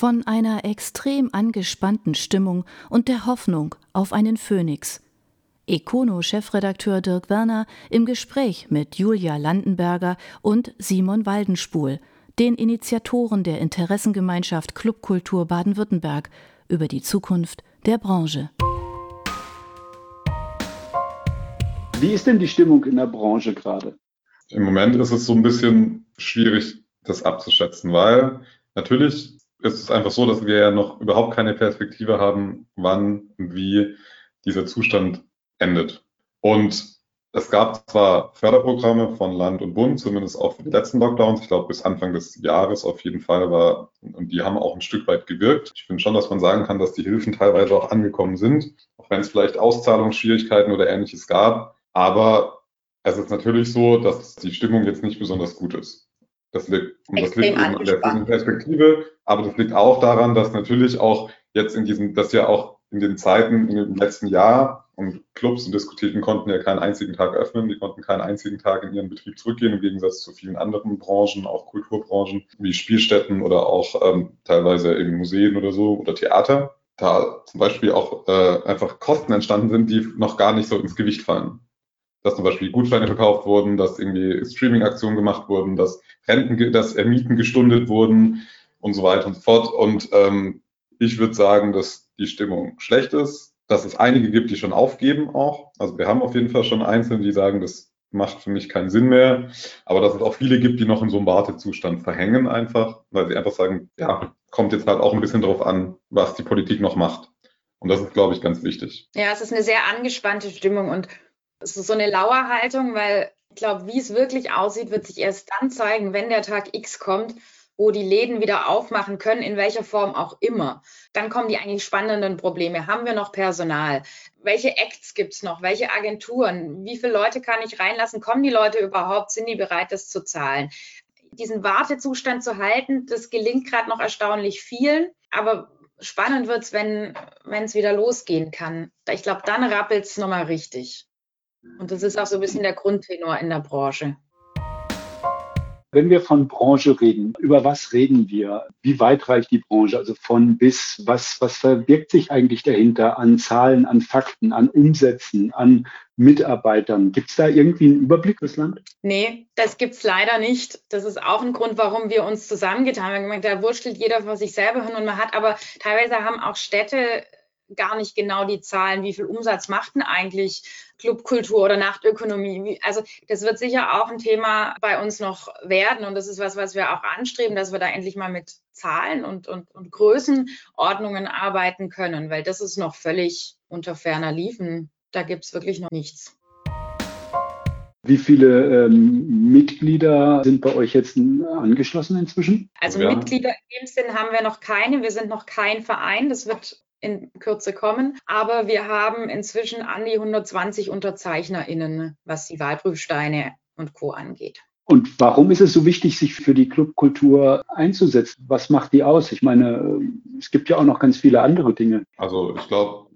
von einer extrem angespannten Stimmung und der Hoffnung auf einen Phönix. Econo-Chefredakteur Dirk Werner im Gespräch mit Julia Landenberger und Simon Waldenspul, den Initiatoren der Interessengemeinschaft Clubkultur Baden-Württemberg, über die Zukunft der Branche. Wie ist denn die Stimmung in der Branche gerade? Im Moment ist es so ein bisschen schwierig, das abzuschätzen, weil natürlich ist es einfach so, dass wir ja noch überhaupt keine Perspektive haben, wann und wie dieser Zustand endet. Und es gab zwar Förderprogramme von Land und Bund, zumindest auch für die letzten Lockdowns. Ich glaube, bis Anfang des Jahres auf jeden Fall war, und die haben auch ein Stück weit gewirkt. Ich finde schon, dass man sagen kann, dass die Hilfen teilweise auch angekommen sind, auch wenn es vielleicht Auszahlungsschwierigkeiten oder ähnliches gab. Aber es ist natürlich so, dass die Stimmung jetzt nicht besonders gut ist. Das liegt, und das liegt an der Perspektive, aber das liegt auch daran, dass natürlich auch jetzt in diesem, dass ja auch in den Zeiten im letzten Jahr und Clubs und Diskotheken konnten ja keinen einzigen Tag öffnen, die konnten keinen einzigen Tag in ihren Betrieb zurückgehen, im Gegensatz zu vielen anderen Branchen, auch Kulturbranchen, wie Spielstätten oder auch ähm, teilweise eben Museen oder so oder Theater. Da zum Beispiel auch äh, einfach Kosten entstanden sind, die noch gar nicht so ins Gewicht fallen dass zum Beispiel Gutscheine verkauft wurden, dass irgendwie Streaming-Aktionen gemacht wurden, dass Renten, dass Mieten gestundet wurden und so weiter und so fort. Und ähm, ich würde sagen, dass die Stimmung schlecht ist, dass es einige gibt, die schon aufgeben auch. Also wir haben auf jeden Fall schon Einzelne, die sagen, das macht für mich keinen Sinn mehr. Aber dass es auch viele gibt, die noch in so einem Wartezustand verhängen einfach, weil sie einfach sagen, ja, kommt jetzt halt auch ein bisschen drauf an, was die Politik noch macht. Und das ist, glaube ich, ganz wichtig. Ja, es ist eine sehr angespannte Stimmung und es ist so eine Lauerhaltung, weil ich glaube, wie es wirklich aussieht, wird sich erst dann zeigen, wenn der Tag X kommt, wo die Läden wieder aufmachen können, in welcher Form auch immer. Dann kommen die eigentlich spannenden Probleme. Haben wir noch Personal? Welche Acts gibt es noch? Welche Agenturen? Wie viele Leute kann ich reinlassen? Kommen die Leute überhaupt? Sind die bereit, das zu zahlen? Diesen Wartezustand zu halten, das gelingt gerade noch erstaunlich vielen. Aber spannend wird es, wenn es wieder losgehen kann. Ich glaube, dann rappelt es nochmal richtig. Und das ist auch so ein bisschen der Grundtenor in der Branche. Wenn wir von Branche reden, über was reden wir? Wie weit reicht die Branche? Also von bis, was, was verbirgt sich eigentlich dahinter an Zahlen, an Fakten, an Umsätzen, an Mitarbeitern? Gibt es da irgendwie einen Überblick fürs Land? Nee, das gibt es leider nicht. Das ist auch ein Grund, warum wir uns zusammengetan haben. Da wurschtelt jeder vor sich selber hin und man hat aber teilweise haben auch Städte gar nicht genau die Zahlen, wie viel Umsatz macht denn eigentlich Clubkultur oder Nachtökonomie. Also das wird sicher auch ein Thema bei uns noch werden und das ist was, was wir auch anstreben, dass wir da endlich mal mit Zahlen und, und, und Größenordnungen arbeiten können, weil das ist noch völlig unter ferner Liefen. Da gibt es wirklich noch nichts. Wie viele ähm, Mitglieder sind bei euch jetzt angeschlossen inzwischen? Also ja. Mitglieder in dem Sinn haben wir noch keine. Wir sind noch kein Verein. Das wird in Kürze kommen. Aber wir haben inzwischen an die 120 UnterzeichnerInnen, was die Wahlprüfsteine und Co. angeht. Und warum ist es so wichtig, sich für die Clubkultur einzusetzen? Was macht die aus? Ich meine, es gibt ja auch noch ganz viele andere Dinge. Also ich glaube,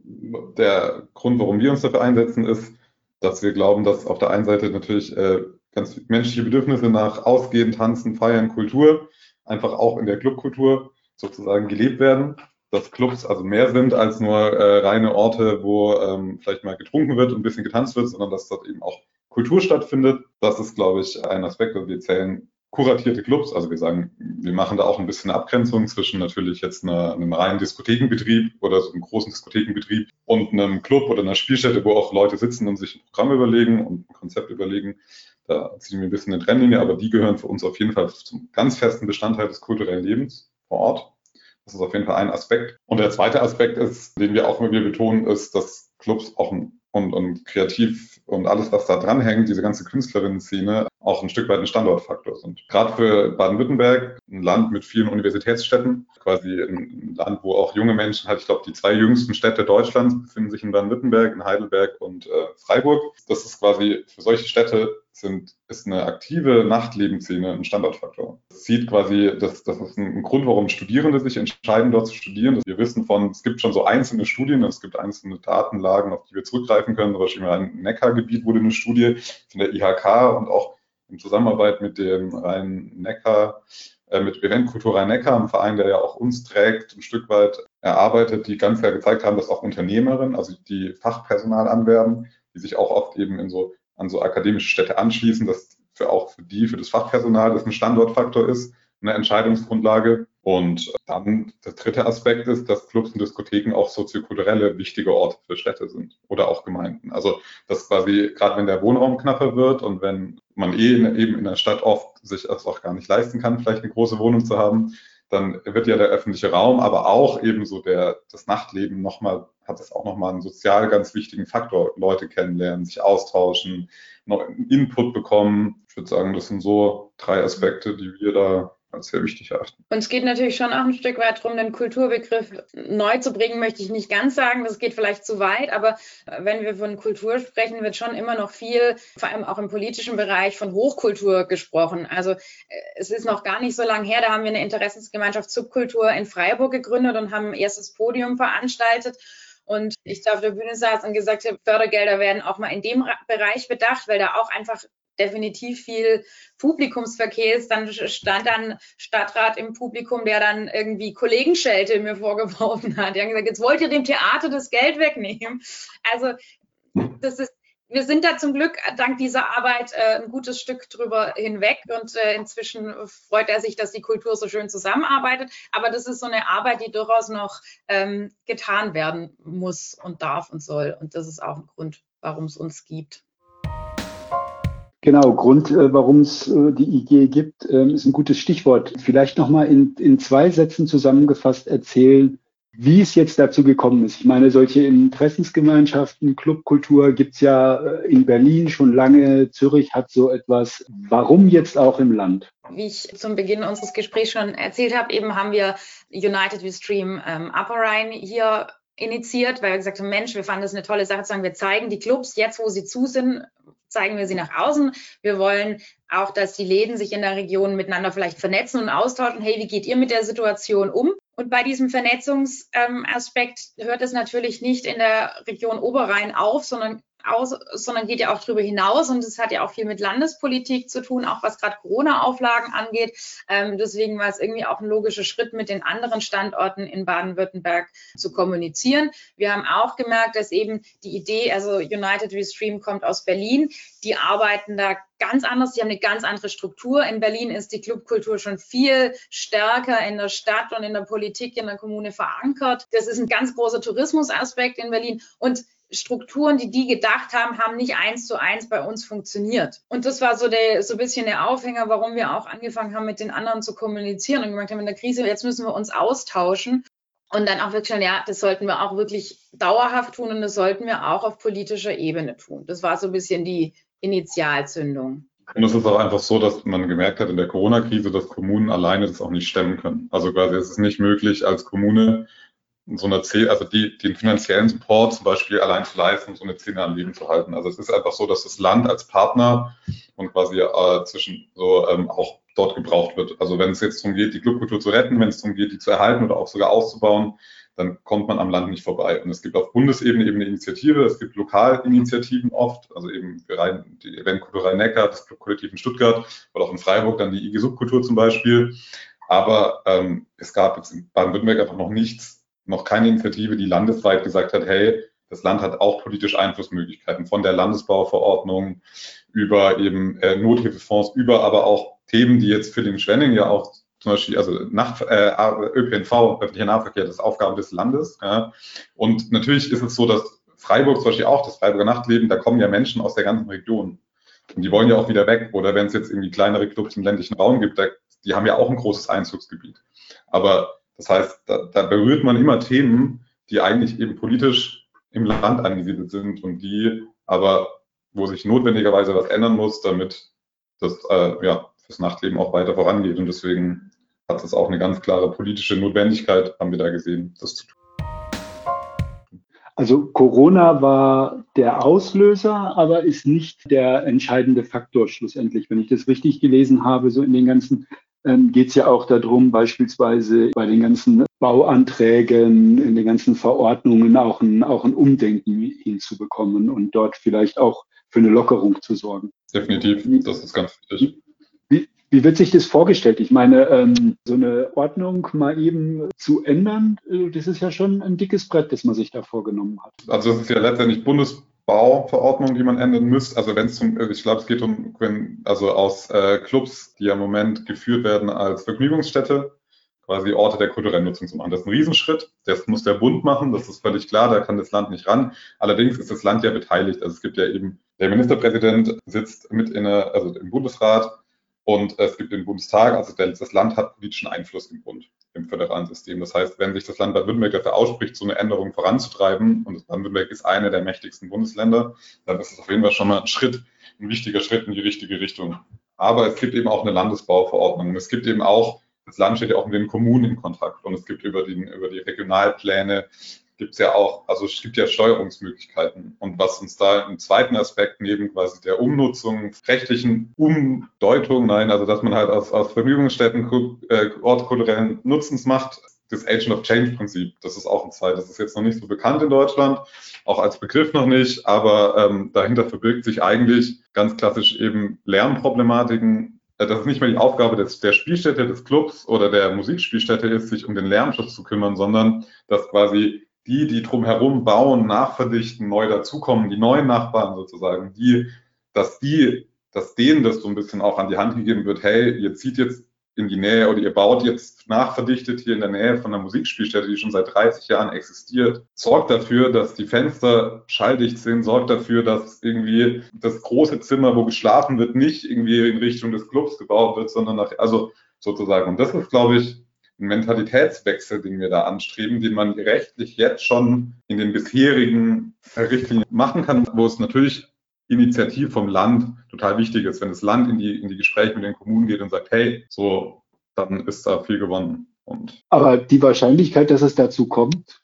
der Grund, warum wir uns dafür einsetzen, ist, dass wir glauben, dass auf der einen Seite natürlich äh, ganz menschliche Bedürfnisse nach Ausgehen, Tanzen, Feiern, Kultur einfach auch in der Clubkultur sozusagen gelebt werden dass Clubs also mehr sind als nur äh, reine Orte, wo ähm, vielleicht mal getrunken wird und ein bisschen getanzt wird, sondern dass dort eben auch Kultur stattfindet. Das ist, glaube ich, ein Aspekt. Also wir zählen kuratierte Clubs. Also wir sagen, wir machen da auch ein bisschen Abgrenzung zwischen natürlich jetzt einer, einem reinen Diskothekenbetrieb oder so einem großen Diskothekenbetrieb und einem Club oder einer Spielstätte, wo auch Leute sitzen und sich ein Programm überlegen und ein Konzept überlegen. Da ziehen wir ein bisschen eine Trennlinie, aber die gehören für uns auf jeden Fall zum ganz festen Bestandteil des kulturellen Lebens vor Ort. Das ist auf jeden Fall ein Aspekt. Und der zweite Aspekt ist, den wir auch immer wieder betonen, ist, dass Clubs auch und, und kreativ und alles, was da dranhängt, diese ganze Künstlerinnen-Szene, auch ein Stück weit ein Standortfaktor sind. Gerade für Baden-Württemberg, ein Land mit vielen Universitätsstädten, quasi ein Land, wo auch junge Menschen halt, ich glaube, die zwei jüngsten Städte Deutschlands befinden sich in Baden-Württemberg, in Heidelberg und äh, Freiburg. Das ist quasi für solche Städte sind, ist eine aktive Nachtlebensszene ein Standortfaktor. Das sieht quasi, das, das ist ein Grund, warum Studierende sich entscheiden, dort zu studieren. Wir wissen von, es gibt schon so einzelne Studien, es gibt einzelne Datenlagen, auf die wir zurückgreifen können. Zum Beispiel im Neckargebiet wurde eine Studie von der IHK und auch in Zusammenarbeit mit dem Rhein-Neckar äh, mit Event Kultur Neckar, einem Verein, der ja auch uns trägt, ein Stück weit erarbeitet, die ganz klar gezeigt haben, dass auch Unternehmerinnen, also die Fachpersonal anwerben, die sich auch oft eben in so, an so akademische Städte anschließen, dass für auch für die, für das Fachpersonal, das ein Standortfaktor ist, eine Entscheidungsgrundlage. Und dann der dritte Aspekt ist, dass Clubs und Diskotheken auch soziokulturelle wichtige Orte für Städte sind oder auch Gemeinden. Also das quasi, gerade wenn der Wohnraum knapper wird und wenn man eh in, eben in der Stadt oft sich das auch gar nicht leisten kann, vielleicht eine große Wohnung zu haben, dann wird ja der öffentliche Raum, aber auch ebenso der, das Nachtleben nochmal, hat es auch nochmal einen sozial ganz wichtigen Faktor. Leute kennenlernen, sich austauschen, noch Input bekommen. Ich würde sagen, das sind so drei Aspekte, die wir da als sehr wichtig erachten. Und es geht natürlich schon auch ein Stück weit darum, den Kulturbegriff neu zu bringen, möchte ich nicht ganz sagen. Das geht vielleicht zu weit, aber wenn wir von Kultur sprechen, wird schon immer noch viel, vor allem auch im politischen Bereich, von Hochkultur gesprochen. Also äh, es ist noch gar nicht so lange her, da haben wir eine Interessensgemeinschaft Subkultur in Freiburg gegründet und haben ein erstes Podium veranstaltet. Und ich da auf der Bühne saß und gesagt habe, Fördergelder werden auch mal in dem Bereich bedacht, weil da auch einfach definitiv viel Publikumsverkehr ist. Dann stand dann Stadtrat im Publikum, der dann irgendwie Kollegenschelte mir vorgeworfen hat. Die haben gesagt, jetzt wollt ihr dem Theater das Geld wegnehmen. Also das ist wir sind da zum Glück dank dieser Arbeit äh, ein gutes Stück drüber hinweg und äh, inzwischen freut er sich, dass die Kultur so schön zusammenarbeitet. Aber das ist so eine Arbeit, die durchaus noch ähm, getan werden muss und darf und soll. Und das ist auch ein Grund, warum es uns gibt. Genau, Grund, äh, warum es äh, die IG gibt, ähm, ist ein gutes Stichwort. Vielleicht nochmal in, in zwei Sätzen zusammengefasst erzählen, wie es jetzt dazu gekommen ist. Ich meine, solche Interessensgemeinschaften, Clubkultur gibt's ja äh, in Berlin schon lange. Zürich hat so etwas. Warum jetzt auch im Land? Wie ich zum Beginn unseres Gesprächs schon erzählt habe, eben haben wir United We Stream ähm, Upper Rhine hier initiiert, weil wir gesagt haben, Mensch, wir fanden das eine tolle Sache zu sagen, wir zeigen die Clubs jetzt, wo sie zu sind, zeigen wir sie nach außen. Wir wollen auch, dass die Läden sich in der Region miteinander vielleicht vernetzen und austauschen. Hey, wie geht ihr mit der Situation um? Und bei diesem Vernetzungsaspekt hört es natürlich nicht in der Region Oberrhein auf, sondern aus, sondern geht ja auch darüber hinaus und es hat ja auch viel mit Landespolitik zu tun, auch was gerade Corona-Auflagen angeht. Ähm, deswegen war es irgendwie auch ein logischer Schritt, mit den anderen Standorten in Baden-Württemberg zu kommunizieren. Wir haben auch gemerkt, dass eben die Idee, also United We Stream kommt aus Berlin, die arbeiten da ganz anders, die haben eine ganz andere Struktur. In Berlin ist die Clubkultur schon viel stärker in der Stadt und in der Politik, in der Kommune verankert. Das ist ein ganz großer Tourismusaspekt in Berlin und Strukturen, die die gedacht haben, haben nicht eins zu eins bei uns funktioniert. Und das war so, der, so ein bisschen der Aufhänger, warum wir auch angefangen haben, mit den anderen zu kommunizieren und gemerkt haben, in der Krise, jetzt müssen wir uns austauschen. Und dann auch wirklich schon, ja, das sollten wir auch wirklich dauerhaft tun und das sollten wir auch auf politischer Ebene tun. Das war so ein bisschen die Initialzündung. Und es ist auch einfach so, dass man gemerkt hat in der Corona-Krise, dass Kommunen alleine das auch nicht stemmen können. Also quasi es ist nicht möglich, als Kommune so eine Zäh also die, den finanziellen Support zum Beispiel allein zu leisten, so eine Szene am Leben zu halten. Also es ist einfach so, dass das Land als Partner und quasi äh, zwischen so ähm, auch dort gebraucht wird. Also wenn es jetzt darum geht, die Clubkultur zu retten, wenn es darum geht, die zu erhalten oder auch sogar auszubauen, dann kommt man am Land nicht vorbei. Und es gibt auf Bundesebene eben eine Initiative, es gibt Lokalinitiativen oft, also eben die Eventkultur Rhein-Neckar, das Clubkollektiv in Stuttgart oder auch in Freiburg dann die IG Subkultur zum Beispiel. Aber ähm, es gab jetzt in Baden-Württemberg einfach noch nichts, noch keine Initiative, die landesweit gesagt hat, hey, das Land hat auch politische Einflussmöglichkeiten von der Landesbauverordnung über eben äh, Nothilfefonds, über aber auch Themen, die jetzt für den Schwenning ja auch zum Beispiel, also Nacht, äh, ÖPNV, öffentlicher Nahverkehr, das ist Aufgabe des Landes. Ja. Und natürlich ist es so, dass Freiburg zum Beispiel auch, das Freiburger Nachtleben, da kommen ja Menschen aus der ganzen Region. Und die wollen ja auch wieder weg. Oder wenn es jetzt irgendwie kleinere Clubs im ländlichen Raum gibt, da, die haben ja auch ein großes Einzugsgebiet. Aber das heißt, da, da berührt man immer Themen, die eigentlich eben politisch im Land angesiedelt sind und die aber, wo sich notwendigerweise was ändern muss, damit das äh, ja, fürs Nachtleben auch weiter vorangeht. Und deswegen hat es auch eine ganz klare politische Notwendigkeit, haben wir da gesehen, das zu tun. Also Corona war der Auslöser, aber ist nicht der entscheidende Faktor schlussendlich. Wenn ich das richtig gelesen habe, so in den ganzen ähm, geht es ja auch darum, beispielsweise bei den ganzen Bauanträgen, in den ganzen Verordnungen auch ein, auch ein Umdenken hinzubekommen und dort vielleicht auch für eine Lockerung zu sorgen. Definitiv, das ist ganz wichtig. Wie, Wie wird sich das vorgestellt? Ich meine, ähm, so eine Ordnung mal eben zu ändern, äh, das ist ja schon ein dickes Brett, das man sich da vorgenommen hat. Also es ist ja letztendlich Bundesbauverordnung, die man ändern müsste. Also wenn es zum, ich glaube, es geht um, wenn, also aus äh, Clubs, die ja im Moment geführt werden als Vergnügungsstätte, quasi Orte der kulturellen Nutzung zu machen. Das ist ein Riesenschritt. Das muss der Bund machen. Das ist völlig klar. Da kann das Land nicht ran. Allerdings ist das Land ja beteiligt. Also es gibt ja eben, der Ministerpräsident sitzt mit in der, also im Bundesrat und es gibt den Bundestag, also das Land hat politischen Einfluss im Bund, im föderalen System. Das heißt, wenn sich das Land Baden-Württemberg dafür ausspricht, so eine Änderung voranzutreiben, und Baden-Württemberg ist eine der mächtigsten Bundesländer, dann ist es auf jeden Fall schon mal ein Schritt, ein wichtiger Schritt in die richtige Richtung. Aber es gibt eben auch eine Landesbauverordnung. Es gibt eben auch, das Land steht ja auch mit den Kommunen in Kontakt und es gibt über die, über die Regionalpläne gibt es ja auch, also es gibt ja Steuerungsmöglichkeiten. Und was uns da im zweiten Aspekt neben quasi der Umnutzung, rechtlichen Umdeutung, nein, also dass man halt aus, aus Vergnügungsstätten äh, Ort kulturellen Nutzens macht, das Agent of Change Prinzip, das ist auch ein Zeit, das ist jetzt noch nicht so bekannt in Deutschland, auch als Begriff noch nicht, aber ähm, dahinter verbirgt sich eigentlich ganz klassisch eben Lärmproblematiken, äh, dass es nicht mehr die Aufgabe des, der Spielstätte, des Clubs oder der Musikspielstätte ist, sich um den Lärmschutz zu kümmern, sondern dass quasi die, die drumherum bauen, nachverdichten, neu dazukommen, die neuen Nachbarn sozusagen, die, dass die, dass denen das so ein bisschen auch an die Hand gegeben wird, hey, ihr zieht jetzt in die Nähe oder ihr baut jetzt nachverdichtet hier in der Nähe von einer Musikspielstätte, die schon seit 30 Jahren existiert. Sorgt dafür, dass die Fenster schalldicht sind, sorgt dafür, dass irgendwie das große Zimmer, wo geschlafen wird, nicht irgendwie in Richtung des Clubs gebaut wird, sondern nach, also sozusagen. Und das ist, glaube ich, ein Mentalitätswechsel, den wir da anstreben, den man rechtlich jetzt schon in den bisherigen Richtlinien machen kann, wo es natürlich Initiativ vom Land total wichtig ist. Wenn das Land in die, in die Gespräche mit den Kommunen geht und sagt, hey, so, dann ist da viel gewonnen. Und Aber die Wahrscheinlichkeit, dass es dazu kommt?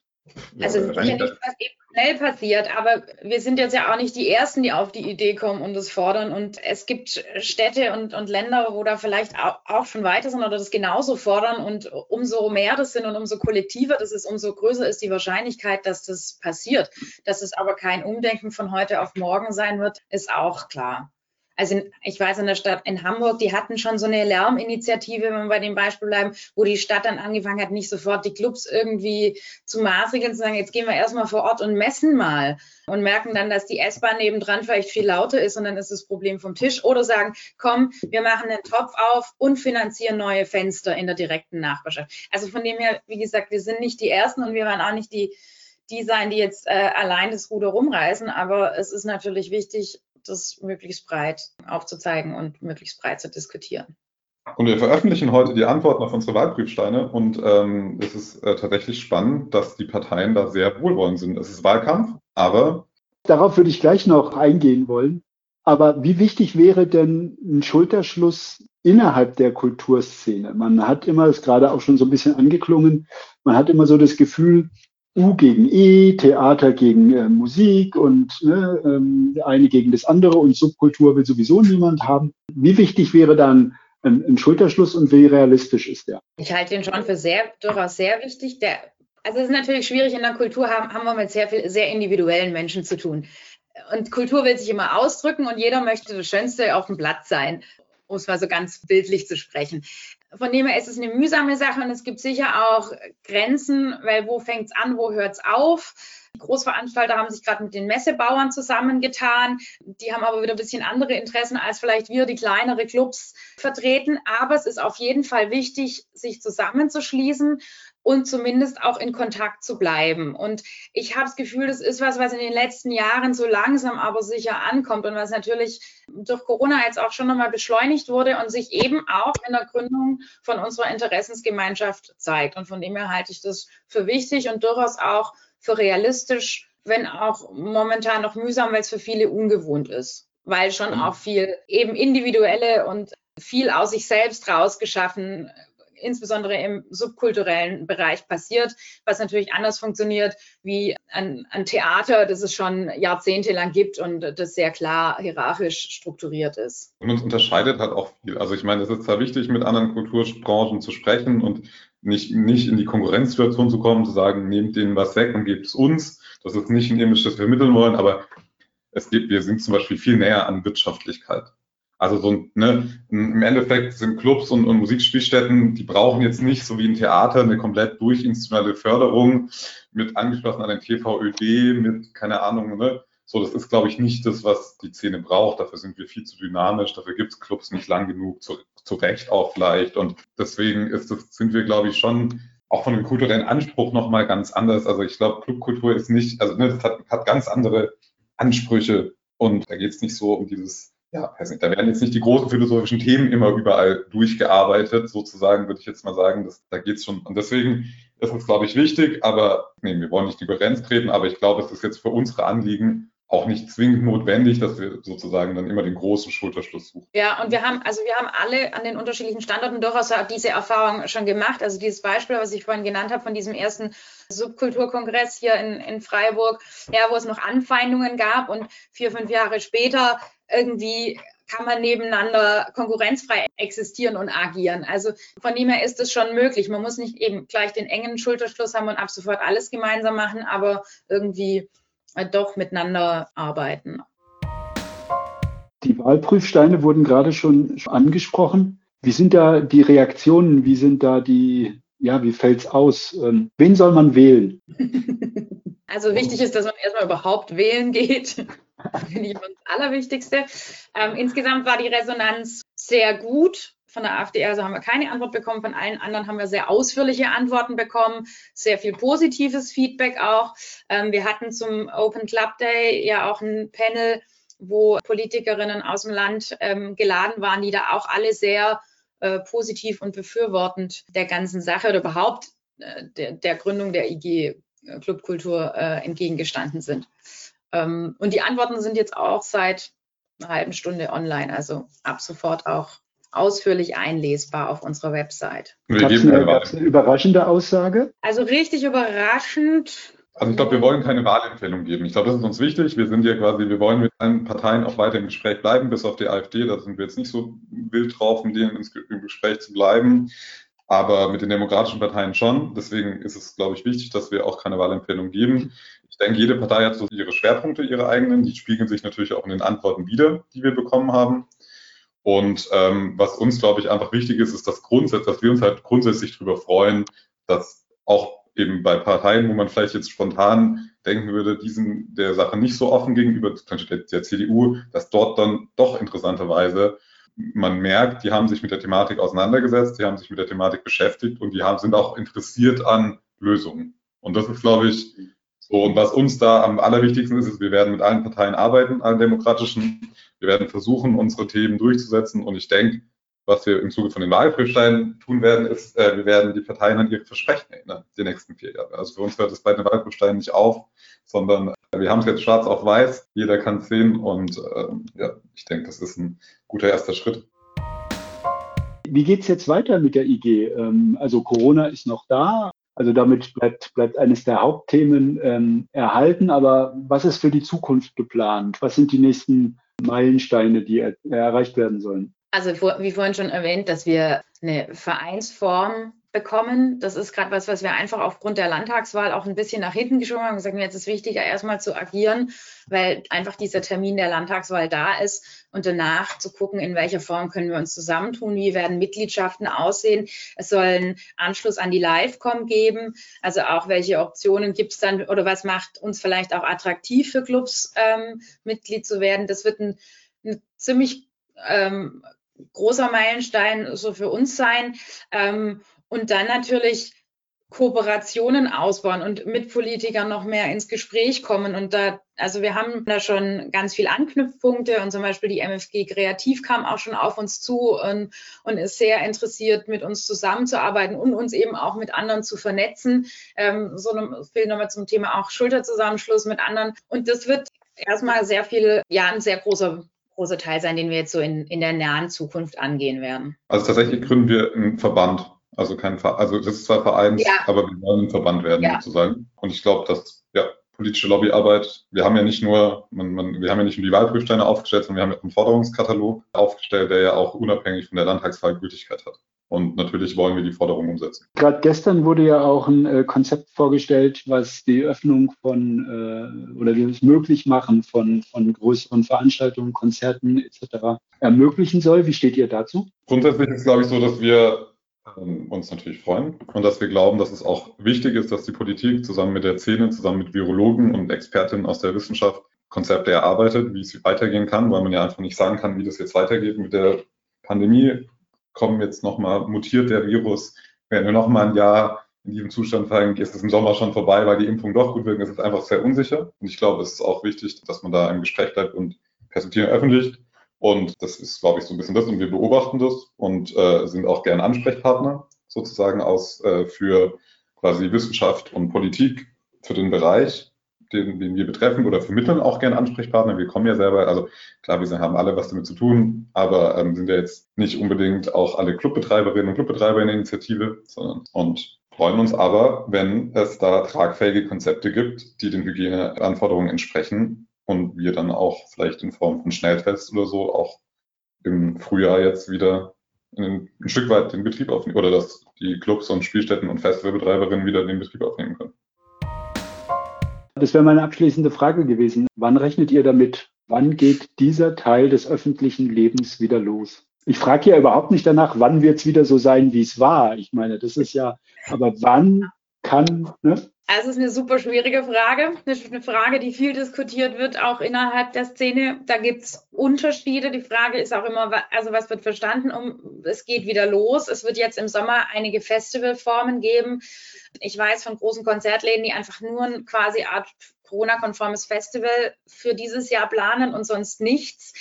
Also ja, sicher nicht, was eben schnell passiert, aber wir sind jetzt ja auch nicht die Ersten, die auf die Idee kommen und das fordern. Und es gibt Städte und, und Länder, wo da vielleicht auch, auch schon weiter sind oder das genauso fordern. Und umso mehr das sind und umso kollektiver das ist, umso größer ist die Wahrscheinlichkeit, dass das passiert. Dass es aber kein Umdenken von heute auf morgen sein wird, ist auch klar also in, ich weiß in der Stadt in Hamburg, die hatten schon so eine Lärminitiative, wenn wir bei dem Beispiel bleiben, wo die Stadt dann angefangen hat, nicht sofort die Clubs irgendwie zu maßregeln, zu sagen, jetzt gehen wir erstmal vor Ort und messen mal und merken dann, dass die S-Bahn nebendran vielleicht viel lauter ist und dann ist das Problem vom Tisch. Oder sagen, komm, wir machen den Topf auf und finanzieren neue Fenster in der direkten Nachbarschaft. Also von dem her, wie gesagt, wir sind nicht die Ersten und wir waren auch nicht die, die sein, die jetzt äh, allein das Ruder rumreißen, aber es ist natürlich wichtig, das möglichst breit aufzuzeigen und möglichst breit zu diskutieren. Und wir veröffentlichen heute die Antworten auf unsere Wahlbriefsteine und ähm, es ist äh, tatsächlich spannend, dass die Parteien da sehr wohlwollend sind. Es ist Wahlkampf, aber. Darauf würde ich gleich noch eingehen wollen. Aber wie wichtig wäre denn ein Schulterschluss innerhalb der Kulturszene? Man hat immer, das gerade auch schon so ein bisschen angeklungen, man hat immer so das Gefühl, U gegen E, Theater gegen äh, Musik und ne, ähm, eine gegen das andere und Subkultur will sowieso niemand haben. Wie wichtig wäre dann ein, ein Schulterschluss und wie realistisch ist der? Ich halte ihn schon für sehr, durchaus sehr wichtig. Der, also es ist natürlich schwierig, in der Kultur haben, haben wir mit sehr viel, sehr individuellen Menschen zu tun. Und Kultur will sich immer ausdrücken und jeder möchte das Schönste auf dem Blatt sein um es mal so ganz bildlich zu sprechen. Von dem her ist es eine mühsame Sache und es gibt sicher auch Grenzen, weil wo fängt es an, wo hört es auf? Die Großveranstalter haben sich gerade mit den Messebauern zusammengetan. Die haben aber wieder ein bisschen andere Interessen, als vielleicht wir, die kleinere Clubs vertreten. Aber es ist auf jeden Fall wichtig, sich zusammenzuschließen und zumindest auch in Kontakt zu bleiben. Und ich habe das Gefühl, das ist was, was in den letzten Jahren so langsam aber sicher ankommt und was natürlich durch Corona jetzt auch schon nochmal beschleunigt wurde und sich eben auch in der Gründung von unserer Interessensgemeinschaft zeigt. Und von dem her halte ich das für wichtig und durchaus auch für realistisch, wenn auch momentan noch mühsam, weil es für viele ungewohnt ist, weil schon mhm. auch viel eben individuelle und viel aus sich selbst rausgeschaffen insbesondere im subkulturellen Bereich passiert, was natürlich anders funktioniert wie ein, ein Theater, das es schon jahrzehntelang gibt und das sehr klar hierarchisch strukturiert ist. Und uns unterscheidet halt auch viel. Also ich meine, es ist zwar wichtig, mit anderen Kulturbranchen zu sprechen und nicht, nicht in die Konkurrenzsituation zu kommen, zu sagen, nehmt denen was weg und gebt es uns. Das ist nicht ein Image, das wir vermitteln wollen, aber es gibt, wir sind zum Beispiel viel näher an Wirtschaftlichkeit. Also so ne, im Endeffekt sind Clubs und, und Musikspielstätten, die brauchen jetzt nicht so wie ein Theater eine komplett durchinstitutionelle Förderung mit angeschlossen an den TVÖD, mit keine Ahnung, ne, so, das ist, glaube ich, nicht das, was die Szene braucht. Dafür sind wir viel zu dynamisch, dafür gibt es Clubs nicht lang genug, zu, zu Recht auch vielleicht. Und deswegen ist das, sind wir, glaube ich, schon auch von dem kulturellen Anspruch nochmal ganz anders. Also ich glaube, Clubkultur ist nicht, also ne, das hat, hat ganz andere Ansprüche und da geht es nicht so um dieses, ja, weiß nicht, da werden jetzt nicht die großen philosophischen Themen immer überall durchgearbeitet, sozusagen, würde ich jetzt mal sagen. Das, da geht es schon. Und deswegen ist es, glaube ich, wichtig, aber nee, wir wollen nicht die Grenze treten, aber ich glaube, es ist jetzt für unsere Anliegen auch nicht zwingend notwendig, dass wir sozusagen dann immer den großen Schulterschluss suchen. Ja, und wir haben, also wir haben alle an den unterschiedlichen Standorten durchaus diese Erfahrung schon gemacht. Also dieses Beispiel, was ich vorhin genannt habe von diesem ersten Subkulturkongress hier in, in Freiburg, ja, wo es noch Anfeindungen gab und vier, fünf Jahre später irgendwie kann man nebeneinander konkurrenzfrei existieren und agieren. Also von dem her ist es schon möglich. Man muss nicht eben gleich den engen Schulterschluss haben und ab sofort alles gemeinsam machen, aber irgendwie doch miteinander arbeiten. Die Wahlprüfsteine wurden gerade schon angesprochen. Wie sind da die Reaktionen? Wie sind da die, ja, wie fällt es aus? Ähm, wen soll man wählen? Also wichtig ist, dass man erstmal überhaupt wählen geht. Das finde ich das Allerwichtigste. Ähm, insgesamt war die Resonanz sehr gut. Von der AfD also haben wir keine Antwort bekommen. Von allen anderen haben wir sehr ausführliche Antworten bekommen, sehr viel positives Feedback auch. Ähm, wir hatten zum Open Club Day ja auch ein Panel, wo Politikerinnen aus dem Land ähm, geladen waren, die da auch alle sehr äh, positiv und befürwortend der ganzen Sache oder überhaupt äh, der, der, Gründung der IG äh, Clubkultur äh, entgegengestanden sind. Ähm, und die Antworten sind jetzt auch seit einer halben Stunde online, also ab sofort auch ausführlich einlesbar auf unserer Website. Gab es eine, eine überraschende Aussage? Also richtig überraschend. Also ich glaube, wir wollen keine Wahlempfehlung geben. Ich glaube, das ist uns wichtig. Wir sind ja quasi, wir wollen mit allen Parteien auch weiter im Gespräch bleiben, bis auf die AfD. Da sind wir jetzt nicht so wild drauf, mit denen im Gespräch zu bleiben. Aber mit den demokratischen Parteien schon. Deswegen ist es, glaube ich, wichtig, dass wir auch keine Wahlempfehlung geben. Ich denke, jede Partei hat so ihre Schwerpunkte, ihre eigenen. Die spiegeln sich natürlich auch in den Antworten wieder, die wir bekommen haben. Und ähm, was uns, glaube ich, einfach wichtig ist, ist, dass, grundsätzlich, dass wir uns halt grundsätzlich darüber freuen, dass auch eben bei Parteien, wo man vielleicht jetzt spontan denken würde, diesen der Sache nicht so offen gegenüber, zum Beispiel der, CDU, dass dort dann doch interessanterweise man merkt, die haben sich mit der Thematik auseinandergesetzt, die haben sich mit der Thematik beschäftigt und die haben, sind auch interessiert an Lösungen. Und das ist, glaube ich, so. Und was uns da am allerwichtigsten ist, ist, wir werden mit allen Parteien arbeiten, allen demokratischen. Wir werden versuchen, unsere Themen durchzusetzen. Und ich denke, was wir im Zuge von den Wahlprüfsteinen tun werden, ist, äh, wir werden die Parteien an ihre Versprechen erinnern, die nächsten vier Jahre. Also für uns hört es bei den Wahlprüfsteinen nicht auf, sondern wir haben es jetzt schwarz auf weiß, jeder kann es sehen und äh, ja, ich denke, das ist ein guter erster Schritt. Wie geht es jetzt weiter mit der IG? Ähm, also Corona ist noch da, also damit bleibt, bleibt eines der Hauptthemen ähm, erhalten. Aber was ist für die Zukunft geplant? Was sind die nächsten Meilensteine, die er, erreicht werden sollen? Also wie vorhin schon erwähnt, dass wir eine Vereinsform bekommen. Das ist gerade was, was wir einfach aufgrund der Landtagswahl auch ein bisschen nach hinten geschoben haben. Wir sagen, jetzt ist wichtiger, erstmal zu agieren, weil einfach dieser Termin der Landtagswahl da ist und danach zu gucken, in welcher Form können wir uns zusammentun, wie werden Mitgliedschaften aussehen. Es soll einen Anschluss an die Livecom geben, also auch welche Optionen gibt es dann oder was macht uns vielleicht auch attraktiv für Clubs, ähm, Mitglied zu werden. Das wird ein, ein ziemlich ähm, großer Meilenstein so für uns sein. Ähm, und dann natürlich Kooperationen ausbauen und mit Politikern noch mehr ins Gespräch kommen. Und da, also wir haben da schon ganz viel Anknüpfpunkte und zum Beispiel die MFG Kreativ kam auch schon auf uns zu und, und ist sehr interessiert, mit uns zusammenzuarbeiten und uns eben auch mit anderen zu vernetzen. Ähm, so viel nochmal zum Thema auch Schulterzusammenschluss mit anderen. Und das wird erstmal sehr viel, ja, ein sehr großer großer Teil sein, den wir jetzt so in, in der nahen Zukunft angehen werden. Also tatsächlich gründen wir einen Verband. Also kein Ver also das ist zwar Vereins, ja. aber wir wollen ein Verband werden ja. sozusagen. Und ich glaube, dass ja politische Lobbyarbeit, wir haben ja nicht nur, man, man, wir haben ja nicht nur die Wahlprüfsteine aufgestellt, sondern wir haben ja einen Forderungskatalog aufgestellt, der ja auch unabhängig von der Landtagswahl Gültigkeit hat. Und natürlich wollen wir die Forderung umsetzen. Gerade gestern wurde ja auch ein äh, Konzept vorgestellt, was die Öffnung von äh, oder das Möglichmachen von, von größeren Veranstaltungen, Konzerten etc. ermöglichen soll. Wie steht ihr dazu? Grundsätzlich ist es, glaube ich, so, dass wir uns natürlich freuen und dass wir glauben, dass es auch wichtig ist, dass die Politik zusammen mit der Szene, zusammen mit Virologen und Expertinnen aus der Wissenschaft Konzepte erarbeitet, wie es weitergehen kann, weil man ja einfach nicht sagen kann, wie das jetzt weitergeht mit der Pandemie kommen jetzt nochmal, mutiert der Virus, werden wir nochmal ein Jahr in diesem Zustand fallen, ist es im Sommer schon vorbei, weil die Impfung doch gut wirken, es ist einfach sehr unsicher. Und ich glaube, es ist auch wichtig, dass man da im Gespräch bleibt und Perspektiven öffentlich. Und das ist, glaube ich, so ein bisschen das. Und wir beobachten das und äh, sind auch gerne Ansprechpartner sozusagen aus äh, für quasi Wissenschaft und Politik für den Bereich den, den wir betreffen oder vermitteln auch gerne Ansprechpartner. Wir kommen ja selber, also klar, wir haben alle was damit zu tun, aber ähm, sind ja jetzt nicht unbedingt auch alle Clubbetreiberinnen und Clubbetreiber in der Initiative, sondern und freuen uns aber, wenn es da tragfähige Konzepte gibt, die den Hygieneanforderungen entsprechen und wir dann auch vielleicht in Form von Schnelltests oder so auch im Frühjahr jetzt wieder ein, ein Stück weit den Betrieb aufnehmen oder dass die Clubs und Spielstätten und Festivalbetreiberinnen wieder den Betrieb aufnehmen können. Das wäre meine abschließende Frage gewesen. Wann rechnet ihr damit? Wann geht dieser Teil des öffentlichen Lebens wieder los? Ich frage ja überhaupt nicht danach, wann wird es wieder so sein, wie es war. Ich meine, das ist ja, aber wann kann, ne? Also es ist eine super schwierige Frage, eine Frage, die viel diskutiert wird, auch innerhalb der Szene. Da gibt es Unterschiede. Die Frage ist auch immer, also was wird verstanden, um es geht wieder los. Es wird jetzt im Sommer einige Festivalformen geben. Ich weiß von großen Konzertläden, die einfach nur quasi Art Corona-konformes Festival für dieses Jahr planen und sonst nichts.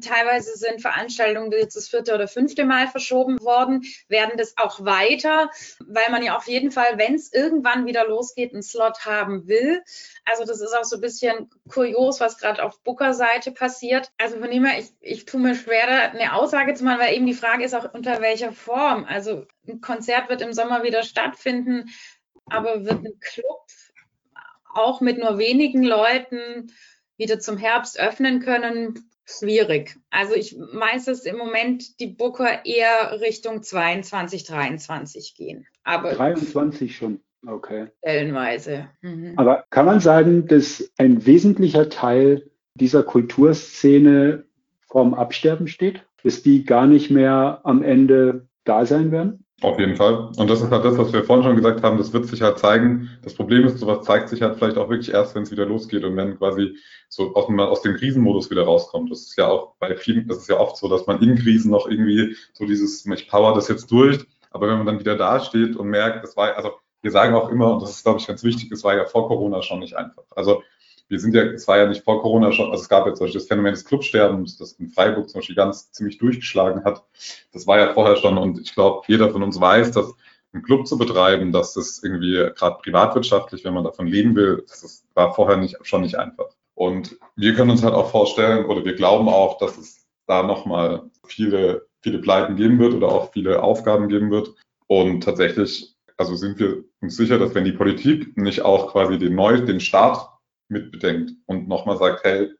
Teilweise sind Veranstaltungen jetzt das vierte oder fünfte Mal verschoben worden, werden das auch weiter, weil man ja auf jeden Fall, wenn es irgendwann wieder losgeht, einen Slot haben will. Also das ist auch so ein bisschen kurios, was gerade auf Booker-Seite passiert. Also von dem her, ich, ich tue mir schwer, da eine Aussage zu machen, weil eben die Frage ist auch, unter welcher Form. Also ein Konzert wird im Sommer wieder stattfinden, aber wird ein Club auch mit nur wenigen Leuten wieder zum Herbst öffnen können, schwierig. Also ich weiß, dass im Moment die Booker eher Richtung 22, 23 gehen. Aber 23 schon. Okay. Stellenweise. Mhm. Aber kann man sagen, dass ein wesentlicher Teil dieser Kulturszene vorm Absterben steht? Dass die gar nicht mehr am Ende da sein werden? Auf jeden Fall. Und das ist halt das, was wir vorhin schon gesagt haben, das wird sich halt zeigen. Das Problem ist, sowas zeigt sich halt vielleicht auch wirklich erst, wenn es wieder losgeht und wenn quasi so aus dem, aus dem Krisenmodus wieder rauskommt. Das ist ja auch bei vielen, das ist ja oft so, dass man in Krisen noch irgendwie so dieses, ich power das jetzt durch. Aber wenn man dann wieder dasteht und merkt, das war, also wir sagen auch immer, und das ist, glaube ich, ganz wichtig, es war ja vor Corona schon nicht einfach. Also wir sind ja, es war ja nicht vor Corona schon, also es gab ja zum Beispiel das Phänomen des Clubsterbens, das in Freiburg zum Beispiel ganz ziemlich durchgeschlagen hat. Das war ja vorher schon und ich glaube, jeder von uns weiß, dass einen Club zu betreiben, dass das irgendwie gerade privatwirtschaftlich, wenn man davon leben will, das ist, war vorher nicht, schon nicht einfach. Und wir können uns halt auch vorstellen oder wir glauben auch, dass es da nochmal viele, viele Pleiten geben wird oder auch viele Aufgaben geben wird. Und tatsächlich, also sind wir uns sicher, dass wenn die Politik nicht auch quasi den neu, den Start mit bedenkt und nochmal sagt, hey,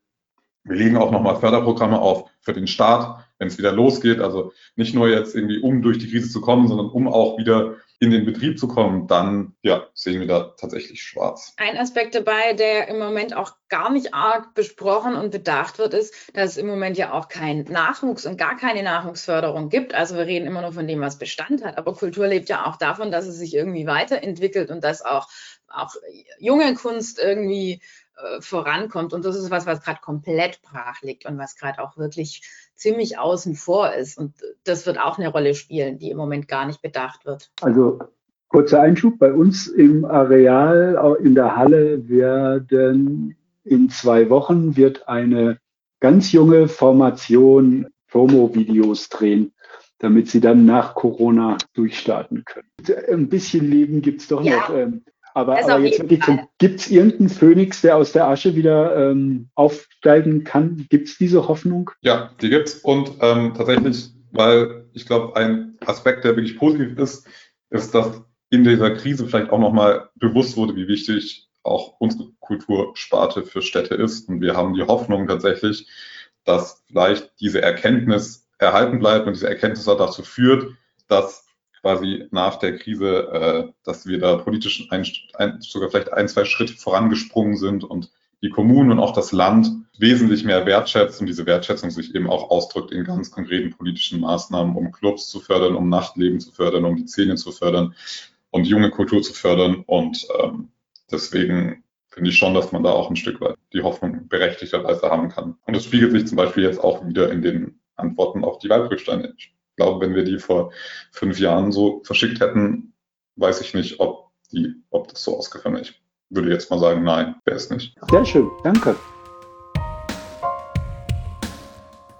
wir legen auch nochmal Förderprogramme auf für den Start, wenn es wieder losgeht. Also nicht nur jetzt irgendwie, um durch die Krise zu kommen, sondern um auch wieder in den Betrieb zu kommen, dann ja, sehen wir da tatsächlich schwarz. Ein Aspekt dabei, der im Moment auch gar nicht arg besprochen und bedacht wird, ist, dass es im Moment ja auch keinen Nachwuchs und gar keine Nachwuchsförderung gibt. Also wir reden immer nur von dem, was Bestand hat. Aber Kultur lebt ja auch davon, dass es sich irgendwie weiterentwickelt und dass auch, auch junge Kunst irgendwie äh, vorankommt. Und das ist was, was gerade komplett brach liegt und was gerade auch wirklich ziemlich außen vor ist. Und das wird auch eine Rolle spielen, die im Moment gar nicht bedacht wird. Also kurzer Einschub. Bei uns im Areal, in der Halle werden in zwei Wochen wird eine ganz junge Formation Promo-Videos drehen, damit sie dann nach Corona durchstarten können. Ein bisschen Leben gibt es doch ja. noch. Ähm, aber, aber jetzt wirklich, gibt es irgendeinen Phönix, der aus der Asche wieder ähm, aufsteigen kann? Gibt es diese Hoffnung? Ja, die gibt es. Und ähm, tatsächlich, weil ich glaube, ein Aspekt, der wirklich positiv ist, ist, dass in dieser Krise vielleicht auch nochmal bewusst wurde, wie wichtig auch unsere Kultursparte für Städte ist. Und wir haben die Hoffnung tatsächlich, dass vielleicht diese Erkenntnis erhalten bleibt und diese Erkenntnis auch dazu führt, dass quasi nach der Krise, äh, dass wir da politisch ein, ein, sogar vielleicht ein, zwei Schritte vorangesprungen sind und die Kommunen und auch das Land wesentlich mehr wertschätzt und diese Wertschätzung sich eben auch ausdrückt in ganz konkreten politischen Maßnahmen, um Clubs zu fördern, um Nachtleben zu fördern, um die Szene zu fördern und junge Kultur zu fördern. Und ähm, deswegen finde ich schon, dass man da auch ein Stück weit die Hoffnung berechtigterweise haben kann. Und das spiegelt sich zum Beispiel jetzt auch wieder in den Antworten auf die Wahlprüfsteine. Ich glaube, wenn wir die vor fünf Jahren so verschickt hätten, weiß ich nicht, ob, die, ob das so ausgefallen ist würde jetzt mal sagen, nein, wäre es nicht. Sehr schön, danke.